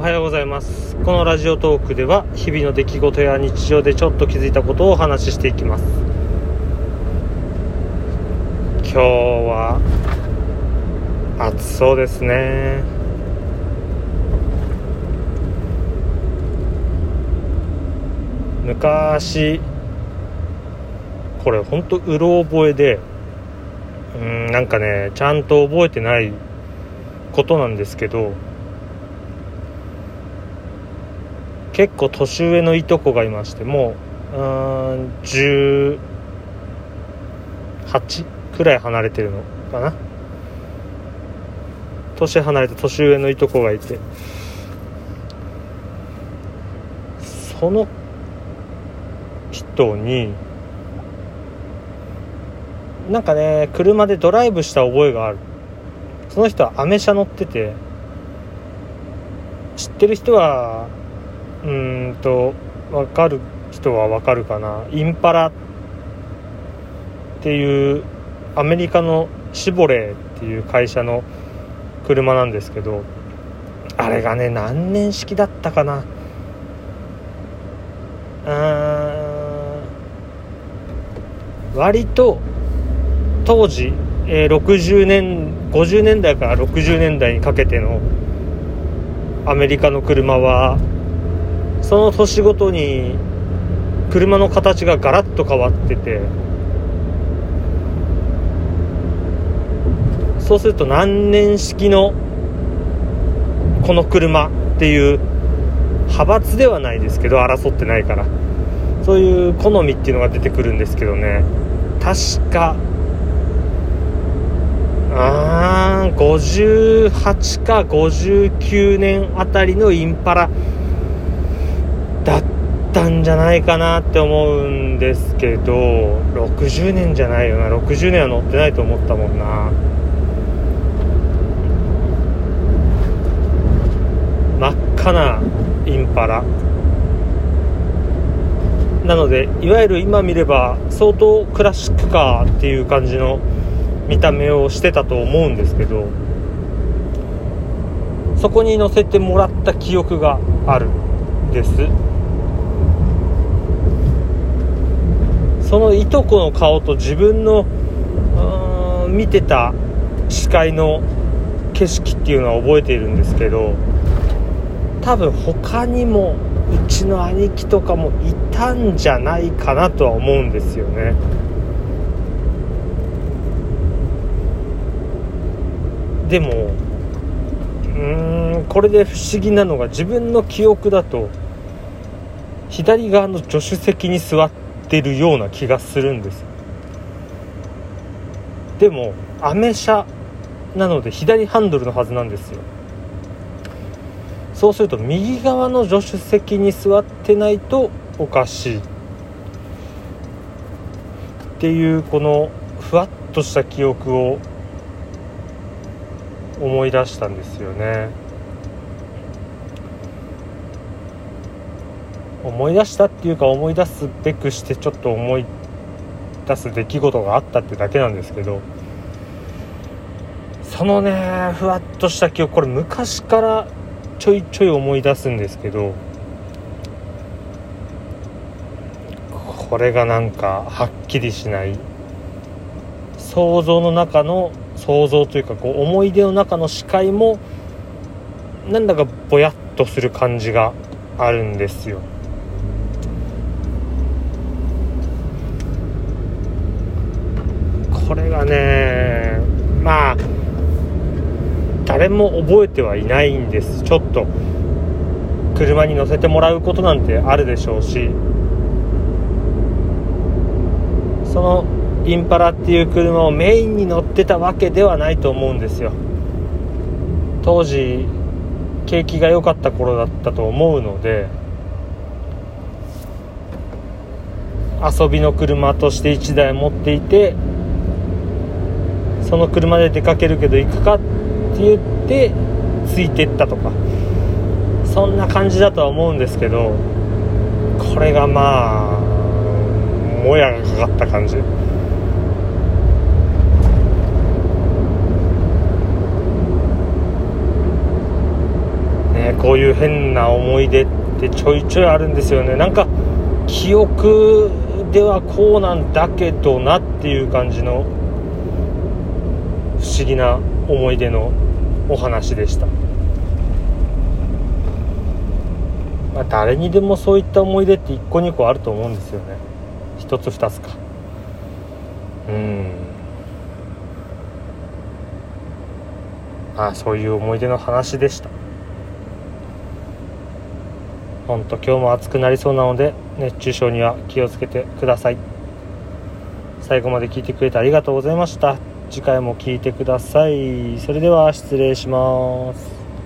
おはようございます。このラジオトークでは日々の出来事や日常でちょっと気づいたことをお話ししていきます。今日は暑そうですね。昔これほんとうろ覚えでうんなんかねちゃんと覚えてないことなんですけど結構年上のいとこがいましてもううん18くらい離れてるのかな。年離れて年上のいとこがいて。その人になんかね車でドライブした覚えがある。その人はアメ車乗ってて知ってる人はうんと分かる人は分かるかな。インパラっていうアメリカのシボレーっていう会社の車なんですけどあれがね何年式だったかな。うん割と当時、えー60年50年代から60年代にかけてのアメリカの車はその年ごとに車の形がガラッと変わっててそうすると何年式のこの車っていう派閥ではないですけど争ってないからそういう好みっていうのが出てくるんですけどね。確かあー58か59年あたりのインパラったんじゃないかなって思うんですけど60年じゃないよな。60年は乗ってないと思ったもんな。真っ赤なインパラ。なのでいわゆる今見れば相当クラシックカーっていう感じの見た目をしてたと思うんですけどそこに乗せてもらった記憶があるんです。そのいとこの顔と自分の見てた視界の景色っていうのは覚えているんですけど多分他にもうちの兄貴とかもいたんじゃないかなとは思うんですよね。でもうーんこれで不思議なのが自分の記憶だと左側の助手席に座ってるような気がするんですでもアメ車なので左ハンドルのはずなんですよ。そうすると右側の助手席に座ってないとおかしい。っていうこのふわっとした記憶を思い出したんですよね。思い出したっていうか思い出すべくしてちょっと思い出す出来事があったってだけなんですけどそのねふわっとした記憶これ昔からちょいちょい思い出すんですけどこれがなんかはっきりしない想像の中の想像というかこう思い出の中の視界もなんだかぼやっとする感じがあるんですよ。これがねまあ誰も覚えてはいないんです。ちょっと車に乗せてもらうことなんてあるでしょうし。そのインパラっていう車をメインに乗ってたわけではないと思うんですよ。当時景気が良かった頃だったと思うので遊びの車として1台持っていてその車で出かけるけど行くかって言ってついてったとか。そんな感じだとは思うんですけどこれがまあもやがかかった感じ。ねこういう変な思い出ってちょいちょいあるんですよね。なんか記憶ではこうなんだけどなっていう感じの。不思議な思い出のお話でした、まあ、誰にでもそういった思い出って1個2個あると思うんですよね。1つ2つか。うん。まあそういう思い出の話でした。本当今日も暑くなりそうなので熱中症には気をつけてください。最後まで聞いてくれてありがとうございました。次回も聴いてください。それでは失礼します。